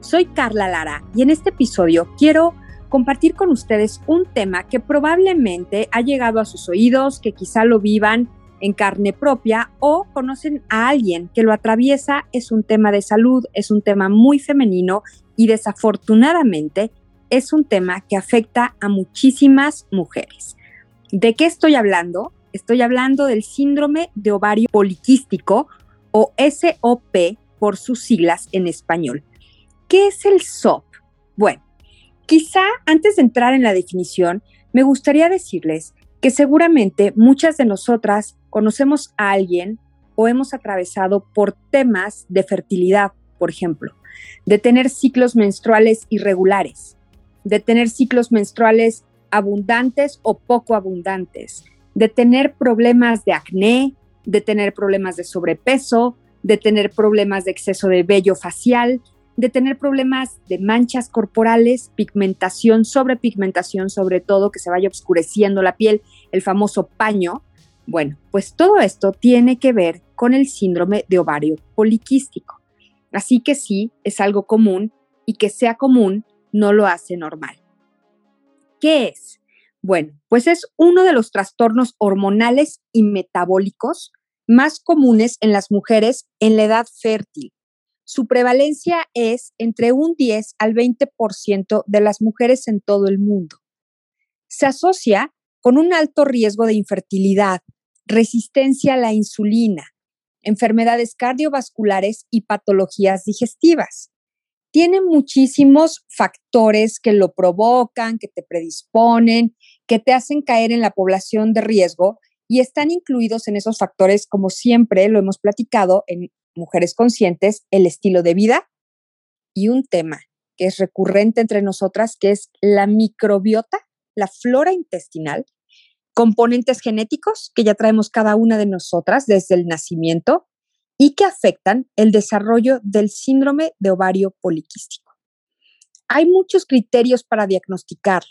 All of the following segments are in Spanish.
Soy Carla Lara y en este episodio quiero compartir con ustedes un tema que probablemente ha llegado a sus oídos, que quizá lo vivan en carne propia o conocen a alguien que lo atraviesa. Es un tema de salud, es un tema muy femenino y desafortunadamente es un tema que afecta a muchísimas mujeres. ¿De qué estoy hablando? Estoy hablando del síndrome de ovario poliquístico o SOP por sus siglas en español. ¿Qué es el SOP? Bueno, quizá antes de entrar en la definición, me gustaría decirles que seguramente muchas de nosotras conocemos a alguien o hemos atravesado por temas de fertilidad, por ejemplo, de tener ciclos menstruales irregulares, de tener ciclos menstruales abundantes o poco abundantes, de tener problemas de acné, de tener problemas de sobrepeso, de tener problemas de exceso de vello facial, de tener problemas de manchas corporales, pigmentación, sobrepigmentación, sobre todo que se vaya oscureciendo la piel, el famoso paño. Bueno, pues todo esto tiene que ver con el síndrome de ovario poliquístico. Así que sí, es algo común y que sea común no lo hace normal. ¿Qué es? Bueno, pues es uno de los trastornos hormonales y metabólicos más comunes en las mujeres en la edad fértil su prevalencia es entre un 10 al 20% de las mujeres en todo el mundo. Se asocia con un alto riesgo de infertilidad, resistencia a la insulina, enfermedades cardiovasculares y patologías digestivas. Tiene muchísimos factores que lo provocan, que te predisponen, que te hacen caer en la población de riesgo y están incluidos en esos factores, como siempre lo hemos platicado, en mujeres conscientes, el estilo de vida y un tema que es recurrente entre nosotras, que es la microbiota, la flora intestinal, componentes genéticos que ya traemos cada una de nosotras desde el nacimiento y que afectan el desarrollo del síndrome de ovario poliquístico. Hay muchos criterios para diagnosticar,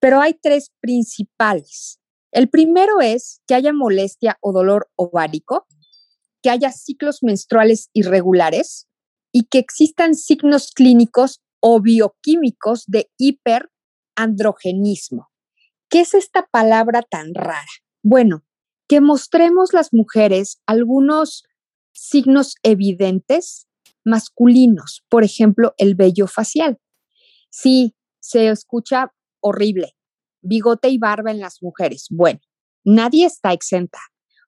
pero hay tres principales. El primero es que haya molestia o dolor ovárico, que haya ciclos menstruales irregulares y que existan signos clínicos o bioquímicos de hiperandrogenismo. ¿Qué es esta palabra tan rara? Bueno, que mostremos las mujeres algunos signos evidentes masculinos, por ejemplo, el vello facial. Sí, se escucha horrible, bigote y barba en las mujeres. Bueno, nadie está exenta.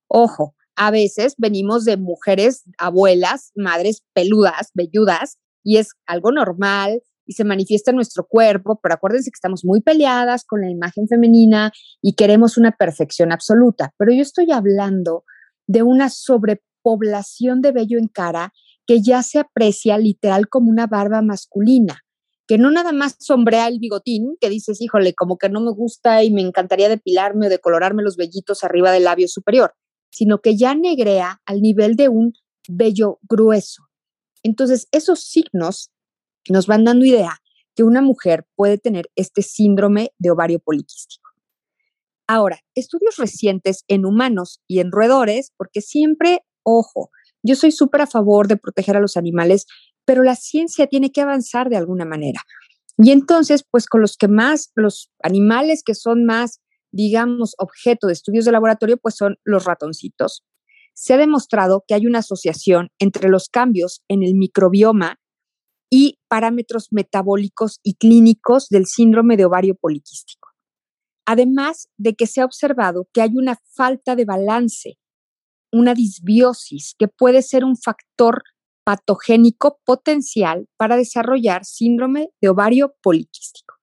Ojo, a veces venimos de mujeres, abuelas, madres peludas, velludas, y es algo normal y se manifiesta en nuestro cuerpo, pero acuérdense que estamos muy peleadas con la imagen femenina y queremos una perfección absoluta. Pero yo estoy hablando de una sobrepoblación de vello en cara que ya se aprecia literal como una barba masculina, que no nada más sombrea el bigotín, que dices, híjole, como que no me gusta y me encantaría depilarme o decolorarme los vellitos arriba del labio superior sino que ya negrea al nivel de un vello grueso. Entonces, esos signos nos van dando idea que una mujer puede tener este síndrome de ovario poliquístico. Ahora, estudios recientes en humanos y en roedores, porque siempre, ojo, yo soy súper a favor de proteger a los animales, pero la ciencia tiene que avanzar de alguna manera. Y entonces, pues con los que más, los animales que son más digamos, objeto de estudios de laboratorio, pues son los ratoncitos. Se ha demostrado que hay una asociación entre los cambios en el microbioma y parámetros metabólicos y clínicos del síndrome de ovario poliquístico. Además de que se ha observado que hay una falta de balance, una disbiosis, que puede ser un factor patogénico potencial para desarrollar síndrome de ovario poliquístico.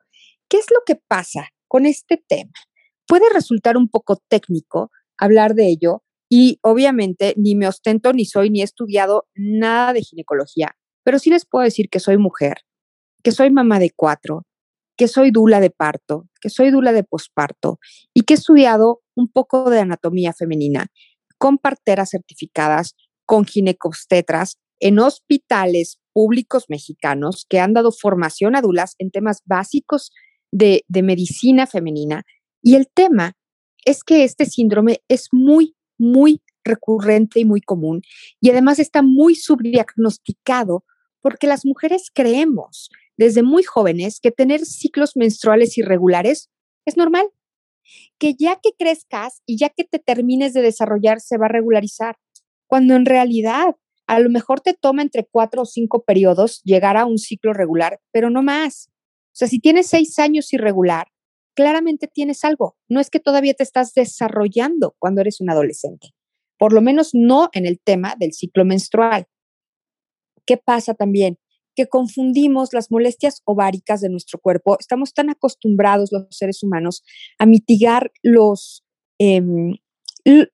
¿Qué es lo que pasa con este tema? Puede resultar un poco técnico hablar de ello y obviamente ni me ostento ni soy ni he estudiado nada de ginecología, pero sí les puedo decir que soy mujer, que soy mamá de cuatro, que soy dula de parto, que soy dula de posparto y que he estudiado un poco de anatomía femenina con parteras certificadas, con ginecostetras en hospitales públicos mexicanos que han dado formación a dulas en temas básicos de medicina femenina. Y el tema es que este síndrome es muy, muy recurrente y muy común y además está muy subdiagnosticado porque las mujeres creemos desde muy jóvenes que tener ciclos menstruales irregulares es normal, que ya que crezcas y ya que te termines de desarrollar se va a regularizar, cuando en realidad a lo mejor te toma entre cuatro o cinco periodos llegar a un ciclo regular, pero no más. O sea, si tienes seis años irregular, claramente tienes algo. No es que todavía te estás desarrollando cuando eres un adolescente, por lo menos no en el tema del ciclo menstrual. ¿Qué pasa también? Que confundimos las molestias ováricas de nuestro cuerpo. Estamos tan acostumbrados los seres humanos a mitigar los, em,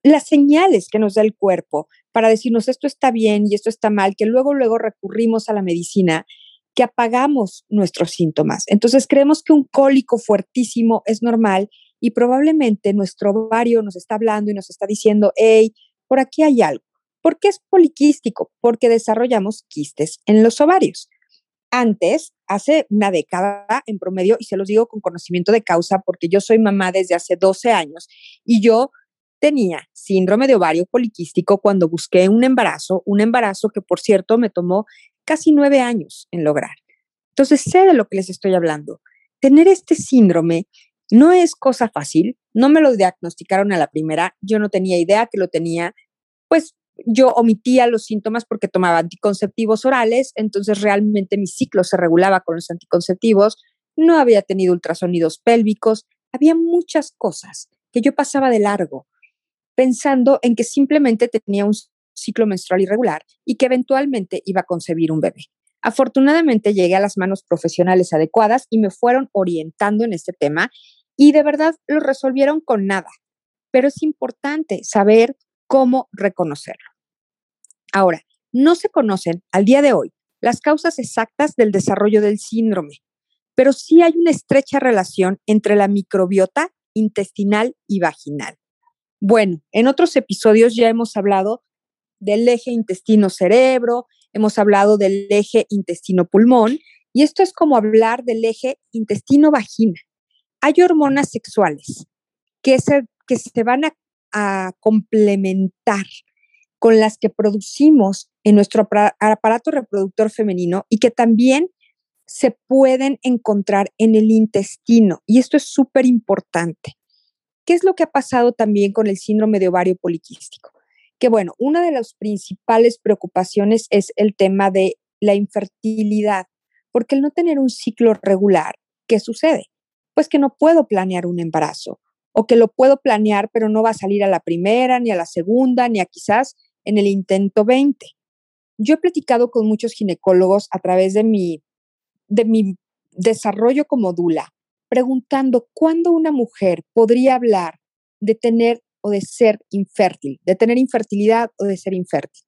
las señales que nos da el cuerpo para decirnos esto está bien y esto está mal, que luego, luego recurrimos a la medicina, que apagamos nuestros síntomas. Entonces creemos que un cólico fuertísimo es normal y probablemente nuestro ovario nos está hablando y nos está diciendo, hey, por aquí hay algo. ¿Por qué es poliquístico? Porque desarrollamos quistes en los ovarios. Antes, hace una década en promedio, y se los digo con conocimiento de causa, porque yo soy mamá desde hace 12 años y yo tenía síndrome de ovario poliquístico cuando busqué un embarazo, un embarazo que por cierto me tomó casi nueve años en lograr. Entonces sé de lo que les estoy hablando. Tener este síndrome no es cosa fácil, no me lo diagnosticaron a la primera, yo no tenía idea que lo tenía, pues yo omitía los síntomas porque tomaba anticonceptivos orales, entonces realmente mi ciclo se regulaba con los anticonceptivos, no había tenido ultrasonidos pélvicos, había muchas cosas que yo pasaba de largo pensando en que simplemente tenía un ciclo menstrual irregular y que eventualmente iba a concebir un bebé. Afortunadamente llegué a las manos profesionales adecuadas y me fueron orientando en este tema y de verdad lo resolvieron con nada. Pero es importante saber cómo reconocerlo. Ahora, no se conocen al día de hoy las causas exactas del desarrollo del síndrome, pero sí hay una estrecha relación entre la microbiota intestinal y vaginal. Bueno, en otros episodios ya hemos hablado del eje intestino-cerebro, hemos hablado del eje intestino-pulmón, y esto es como hablar del eje intestino-vagina. Hay hormonas sexuales que se, que se van a, complementar con las que producimos en nuestro aparato reproductor femenino y que también se pueden encontrar en el intestino. Y esto es súper importante. ¿Qué es lo que ha pasado también con el síndrome de ovario poliquístico? Que bueno, una de las principales preocupaciones es el tema de la infertilidad, porque el no tener un ciclo regular, ¿qué sucede? Pues que no puedo planear un embarazo o que lo puedo planear, pero no va a salir a la primera, ni a la segunda, ni a quizás en el intento 20. Yo he platicado con muchos ginecólogos a través de mi, de mi desarrollo como dula preguntando cuándo una mujer podría hablar de tener o de ser infértil, de tener infertilidad o de ser infértil.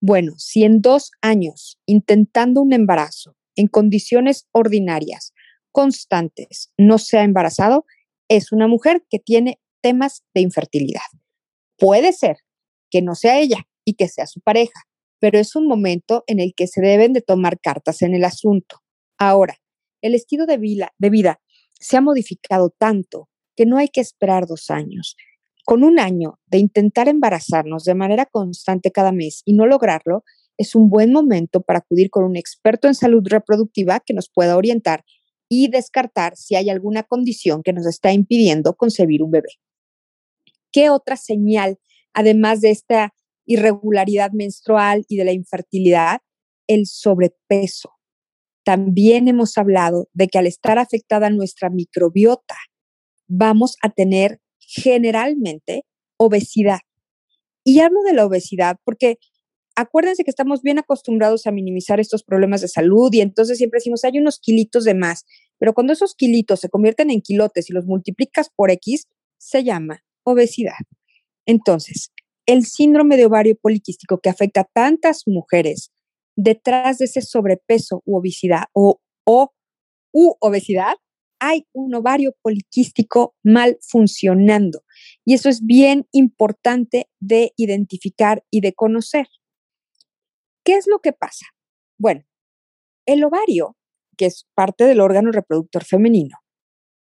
Bueno, si en dos años intentando un embarazo en condiciones ordinarias, constantes, no se ha embarazado, es una mujer que tiene temas de infertilidad. Puede ser que no sea ella y que sea su pareja, pero es un momento en el que se deben de tomar cartas en el asunto. Ahora, el estilo de vida, de vida se ha modificado tanto que no hay que esperar dos años. Con un año de intentar embarazarnos de manera constante cada mes y no lograrlo, es un buen momento para acudir con un experto en salud reproductiva que nos pueda orientar y descartar si hay alguna condición que nos está impidiendo concebir un bebé. ¿Qué otra señal, además de esta irregularidad menstrual y de la infertilidad? El sobrepeso. También hemos hablado de que al estar afectada nuestra microbiota, vamos a tener generalmente obesidad. Y hablo de la obesidad porque acuérdense que estamos bien acostumbrados a minimizar estos problemas de salud y entonces siempre decimos, hay unos kilitos de más, pero cuando esos kilitos se convierten en kilotes y los multiplicas por X, se llama obesidad. Entonces, el síndrome de ovario poliquístico que afecta a tantas mujeres detrás de ese sobrepeso u obesidad o, u obesidad hay un ovario poliquístico mal funcionando. Y eso es bien importante de identificar y de conocer. ¿Qué es lo que pasa? Bueno, el ovario, que es parte del órgano reproductor femenino,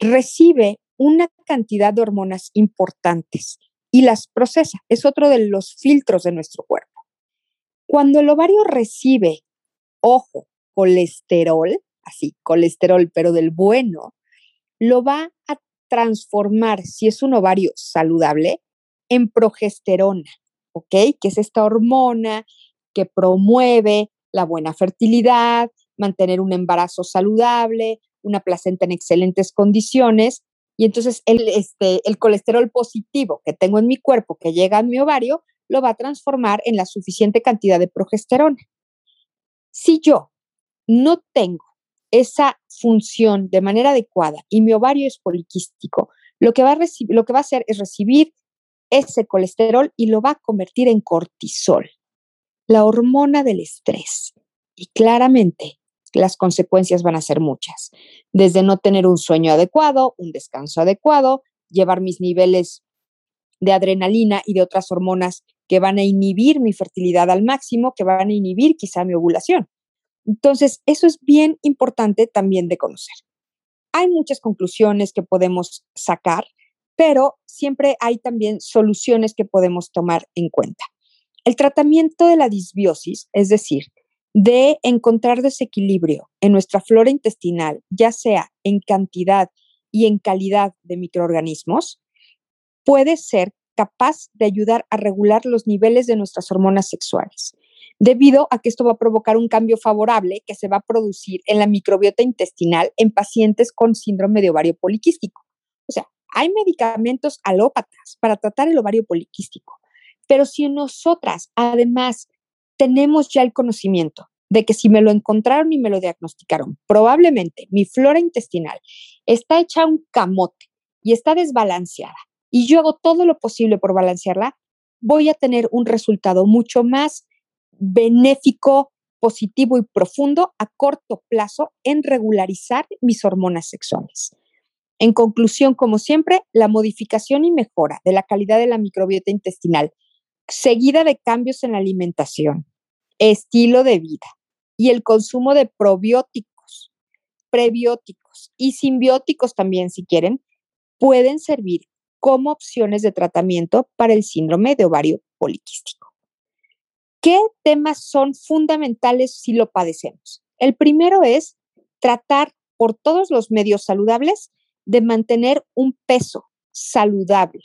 recibe una cantidad de hormonas importantes y las procesa. Es otro de los filtros de nuestro cuerpo. Cuando el ovario recibe, ojo, colesterol, así, colesterol, pero del bueno, lo va a transformar, si es un ovario saludable, en progesterona, ¿ok? Que es esta hormona que promueve la buena fertilidad, mantener un embarazo saludable, una placenta en excelentes condiciones. Y entonces el, este, el colesterol positivo que tengo en mi cuerpo que llega a mi ovario lo va a transformar en la suficiente cantidad de progesterona. Si yo no tengo esa función de manera adecuada y mi ovario es poliquístico, lo que va a, lo que va a hacer es recibir ese colesterol y lo va a convertir en cortisol, la hormona del estrés. Y claramente las consecuencias van a ser muchas, desde no tener un sueño adecuado, un descanso adecuado, llevar mis niveles de adrenalina y de otras hormonas que van a inhibir mi fertilidad al máximo, que van a inhibir quizá mi ovulación. Entonces, eso es bien importante también de conocer. Hay muchas conclusiones que podemos sacar, pero siempre hay también soluciones que podemos tomar en cuenta. El tratamiento de la disbiosis, es decir, de encontrar desequilibrio en nuestra flora intestinal, ya sea en cantidad y en calidad de microorganismos, puede ser capaz de ayudar a regular los niveles de nuestras hormonas sexuales debido a que esto va a provocar un cambio favorable que se va a producir en la microbiota intestinal en pacientes con síndrome de ovario poliquístico. O sea, hay medicamentos alópatas para tratar el ovario poliquístico, pero si nosotras además tenemos ya el conocimiento de que si me lo encontraron y me lo diagnosticaron, probablemente mi flora intestinal está hecha un camote y está desbalanceada y yo hago todo lo posible por balancearla, voy a tener un resultado mucho más benéfico, positivo y profundo a corto plazo en regularizar mis hormonas sexuales. En conclusión, como siempre, la modificación y mejora de la calidad de la microbiota intestinal, seguida de cambios en la alimentación, estilo de vida y el consumo de probióticos, prebióticos y simbióticos también, si quieren, pueden servir como opciones de tratamiento para el síndrome de ovario poliquístico. ¿Qué temas son fundamentales si lo padecemos? El primero es tratar por todos los medios saludables de mantener un peso saludable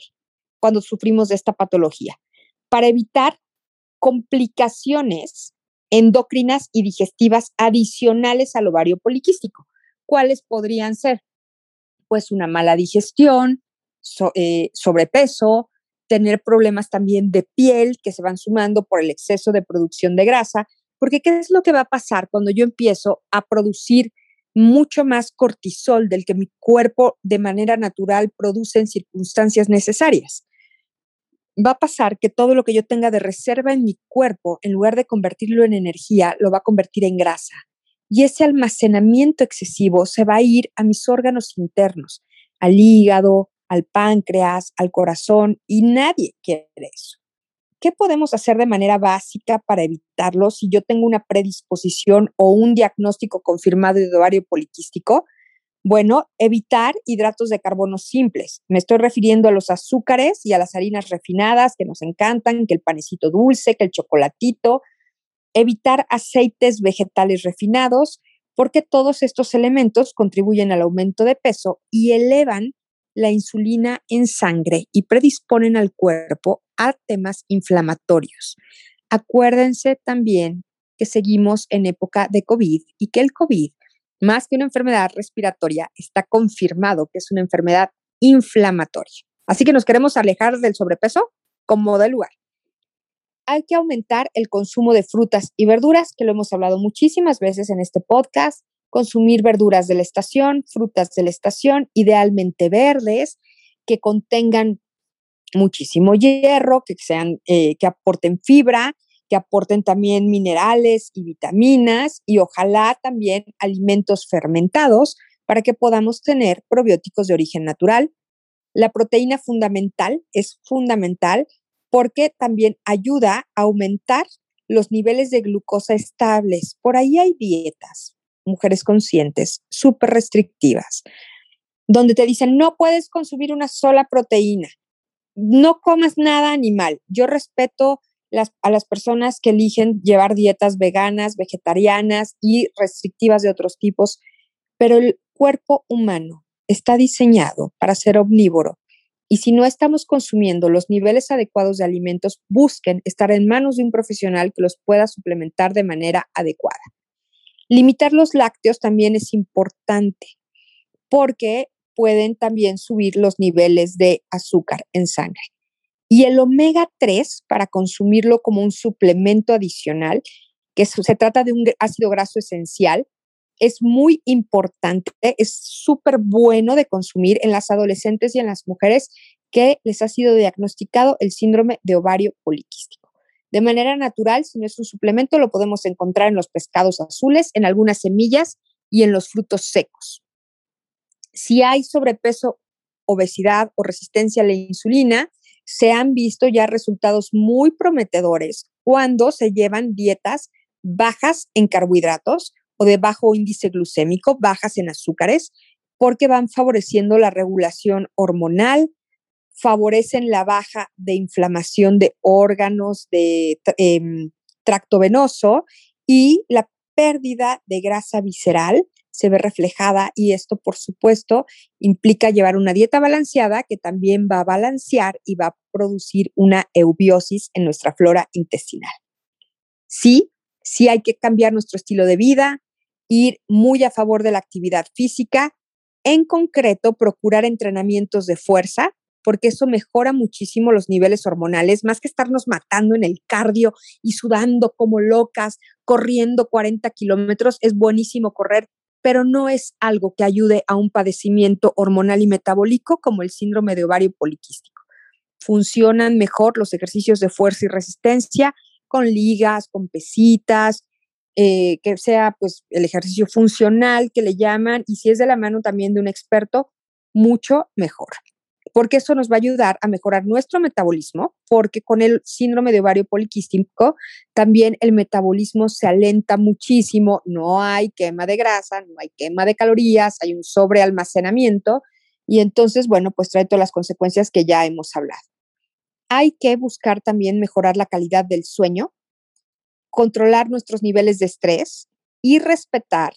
cuando sufrimos de esta patología, para evitar complicaciones endocrinas y digestivas adicionales al ovario poliquístico. ¿Cuáles podrían ser? Pues una mala digestión, eh, sobrepeso, tener problemas también de piel que se van sumando por el exceso de producción de grasa, porque ¿qué es lo que va a pasar cuando yo empiezo a producir mucho más cortisol del que mi cuerpo de manera natural produce en circunstancias necesarias? Va a pasar que todo lo que yo tenga de reserva en mi cuerpo, en lugar de convertirlo en energía, lo va a convertir en grasa. Y ese almacenamiento excesivo se va a ir a mis órganos internos, al hígado, al páncreas, al corazón, y nadie quiere eso. ¿Qué podemos hacer de manera básica para evitarlo si yo tengo una predisposición o un diagnóstico confirmado de ovario poliquístico? Bueno, evitar hidratos de carbono simples. Me estoy refiriendo a los azúcares y a las harinas refinadas que nos encantan, que el panecito dulce, que el chocolatito. Evitar aceites vegetales refinados, porque todos estos elementos contribuyen al aumento de peso y elevan la insulina en sangre y predisponen al cuerpo a temas inflamatorios. Acuérdense también que seguimos en época de COVID y que el COVID, más que una enfermedad respiratoria, está confirmado que es una enfermedad inflamatoria. Así que nos queremos alejar del sobrepeso como del lugar. Hay que aumentar el consumo de frutas y verduras, que lo hemos hablado muchísimas veces en este podcast consumir verduras de la estación, frutas de la estación, idealmente verdes, que contengan muchísimo hierro, que, sean, eh, que aporten fibra, que aporten también minerales y vitaminas y ojalá también alimentos fermentados para que podamos tener probióticos de origen natural. La proteína fundamental es fundamental porque también ayuda a aumentar los niveles de glucosa estables. Por ahí hay dietas, mujeres conscientes, súper restrictivas, donde te dicen, no puedes consumir una sola proteína, no comas nada animal. Yo respeto a las personas que eligen llevar dietas veganas, vegetarianas y restrictivas de otros tipos, pero el cuerpo humano está diseñado para ser omnívoro. Y si no estamos consumiendo los niveles adecuados de alimentos, busquen estar en manos de un profesional que los pueda suplementar de manera adecuada. Limitar los lácteos también es importante porque pueden también subir los niveles de azúcar en sangre. Y el omega 3, para consumirlo como un suplemento adicional, que se trata de un ácido graso esencial, es muy importante, es súper bueno de consumir en las adolescentes y en las mujeres que les ha sido diagnosticado el síndrome de ovario poliquístico. De manera natural, si no es un suplemento, lo podemos encontrar en los pescados azules, en algunas semillas y en los frutos secos. Si hay sobrepeso, obesidad o resistencia a la insulina, se han visto ya resultados muy prometedores cuando se llevan dietas bajas en carbohidratos o de bajo índice glucémico, bajas en azúcares, porque van favoreciendo la regulación hormonal, favorecen la baja de inflamación de órganos, de em, tracto venoso y la pérdida de grasa visceral se ve reflejada y esto, por supuesto, implica llevar una dieta balanceada que también va a balancear y va a producir una eubiosis en nuestra flora intestinal. Sí, sí hay que cambiar nuestro estilo de vida, ir muy a favor de la actividad física, en concreto, procurar entrenamientos de fuerza, porque eso mejora muchísimo los niveles hormonales, más que estarnos matando en el cardio y sudando como locas, corriendo 40 kilómetros, es buenísimo correr pero no es algo que ayude a un padecimiento hormonal y metabólico como el síndrome de ovario poliquístico. Funcionan mejor los ejercicios de fuerza y resistencia con ligas, con pesitas, eh, que sea pues el ejercicio funcional que le llaman y si es de la mano también de un experto, mucho mejor porque eso nos va a ayudar a mejorar nuestro metabolismo, porque con el síndrome de ovario poliquístico también el metabolismo se alenta muchísimo, no hay quema de grasa, no hay quema de calorías, hay un sobrealmacenamiento y entonces, bueno, pues trae todas las consecuencias que ya hemos hablado. Hay que buscar también mejorar la calidad del sueño, controlar nuestros niveles de estrés y respetar,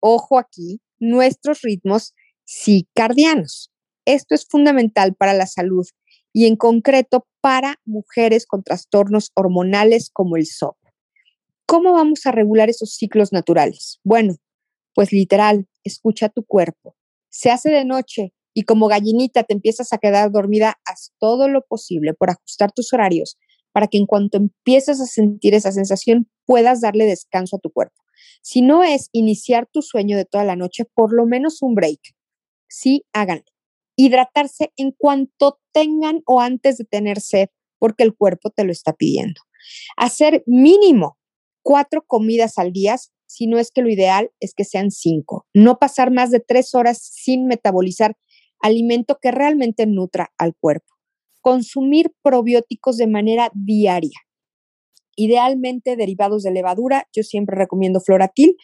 ojo aquí, nuestros ritmos circadianos. Esto es fundamental para la salud y en concreto para mujeres con trastornos hormonales como el SOP. ¿Cómo vamos a regular esos ciclos naturales? Bueno, pues literal, escucha tu cuerpo. Se hace de noche y como gallinita te empiezas a quedar dormida, haz todo lo posible por ajustar tus horarios para que en cuanto empieces a sentir esa sensación puedas darle descanso a tu cuerpo. Si no es iniciar tu sueño de toda la noche, por lo menos un break. Sí, háganlo hidratarse en cuanto tengan o antes de tener sed, porque el cuerpo te lo está pidiendo. Hacer mínimo cuatro comidas al día, si no es que lo ideal es que sean cinco. No pasar más de tres horas sin metabolizar alimento que realmente nutra al cuerpo. Consumir probióticos de manera diaria. Idealmente derivados de levadura, yo siempre recomiendo floratil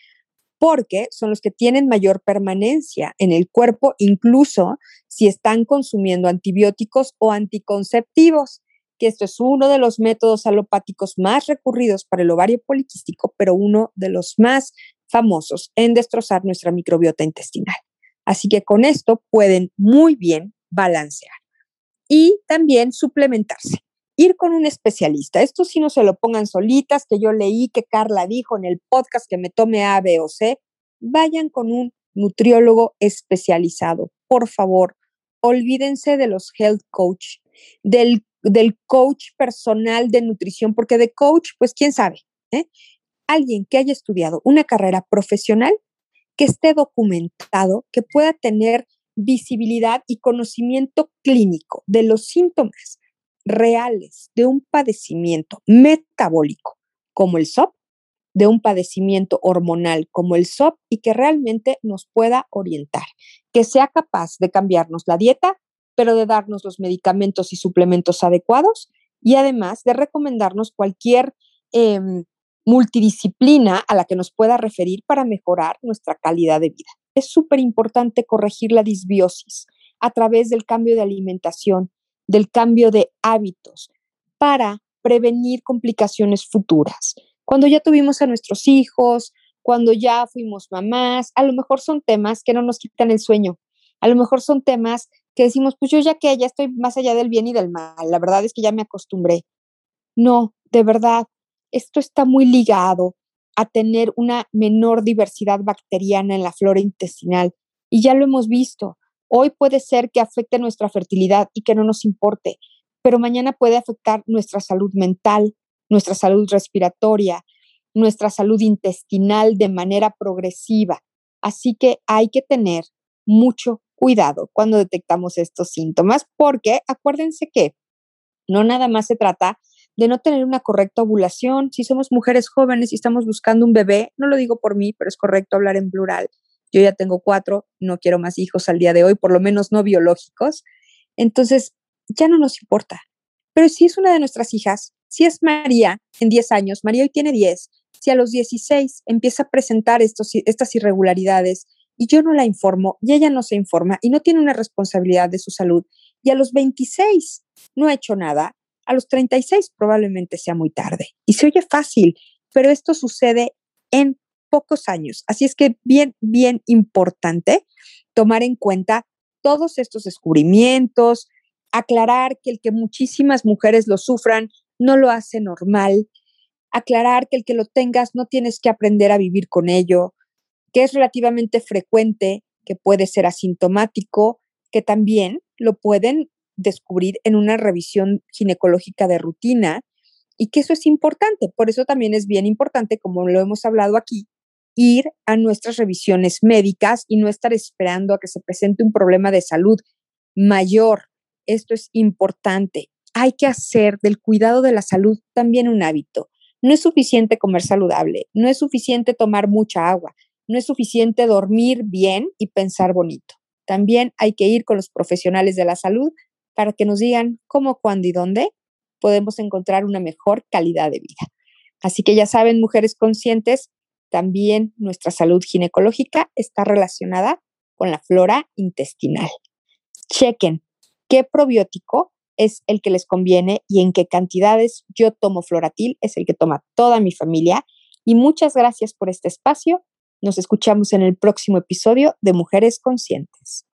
porque son los que tienen mayor permanencia en el cuerpo, incluso si están consumiendo antibióticos o anticonceptivos, que esto es uno de los métodos alopáticos más recurridos para el ovario poliquístico, pero uno de los más famosos en destrozar nuestra microbiota intestinal. Así que con esto pueden muy bien balancear y también suplementarse ir con un especialista. Esto sí no se lo pongan solitas, que yo leí que Carla dijo en el podcast que me tome A, B o C. Vayan con un nutriólogo especializado. Por favor, olvídense de los health coach, del, del coach personal de nutrición, porque de coach, pues quién sabe, ¿eh? Alguien que haya estudiado una carrera profesional, que esté documentado, que pueda tener visibilidad y conocimiento clínico de los síntomas reales de un padecimiento metabólico como el SOP, de un padecimiento hormonal como el SOP y que realmente nos pueda orientar, que sea capaz de cambiarnos la dieta, pero de darnos los medicamentos y suplementos adecuados y además de recomendarnos cualquier em, multidisciplina a la que nos pueda referir para mejorar nuestra calidad de vida. Es súper importante corregir la disbiosis a través del cambio de alimentación, del cambio de hábitos, para prevenir complicaciones futuras. Cuando ya tuvimos a nuestros hijos, cuando ya fuimos mamás, a lo mejor son temas que no nos quitan el sueño, a lo mejor son temas que decimos, pues yo ya que ya estoy más allá del bien y del mal, la verdad es que ya me acostumbré. No, de verdad, esto está muy ligado a tener una menor diversidad bacteriana en la flora intestinal y ya lo hemos visto. Hoy puede ser que afecte nuestra fertilidad y que no nos importe, pero mañana puede afectar nuestra salud mental, nuestra salud respiratoria, nuestra salud intestinal de manera progresiva. Así que hay que tener mucho cuidado cuando detectamos estos síntomas, porque acuérdense que no nada más se trata de no tener una correcta ovulación. Si somos mujeres jóvenes y estamos buscando un bebé, no lo digo por mí, pero es correcto hablar en plural. Yo ya tengo cuatro, no quiero más hijos al día de hoy, por lo menos no biológicos. Entonces, ya no nos importa. Pero si es una de nuestras hijas, si es María en 10 años, María hoy tiene 10, si a los 16 empieza a presentar estos, estas irregularidades y yo no la informo y ella no se informa y no tiene una responsabilidad de su salud y a los 26 no ha hecho nada, a los 36 probablemente sea muy tarde. Y se oye fácil, pero esto sucede en pocos años. Así es que bien, bien importante tomar en cuenta todos estos descubrimientos, aclarar que el que muchísimas mujeres lo sufran no lo hace normal, aclarar que el que lo tengas no tienes que aprender a vivir con ello, que es relativamente frecuente, que puede ser asintomático, que también lo pueden descubrir en una revisión ginecológica de rutina y que eso es importante. Por eso también es bien importante, como lo hemos hablado aquí, ir a nuestras revisiones médicas y no estar esperando a que se presente un problema de salud mayor. Esto es importante. Hay que hacer del cuidado de la salud también un hábito. No es suficiente comer saludable, no es suficiente tomar mucha agua, no es suficiente dormir bien y pensar bonito. También hay que ir con los profesionales de la salud para que nos digan cómo, cuándo y dónde podemos encontrar una mejor calidad de vida. Así que ya saben, mujeres conscientes, también nuestra salud ginecológica está relacionada con la flora intestinal. Chequen qué probiótico es el que les conviene y en qué cantidades yo tomo floratil, es el que toma toda mi familia. Y muchas gracias por este espacio. Nos escuchamos en el próximo episodio de Mujeres Conscientes.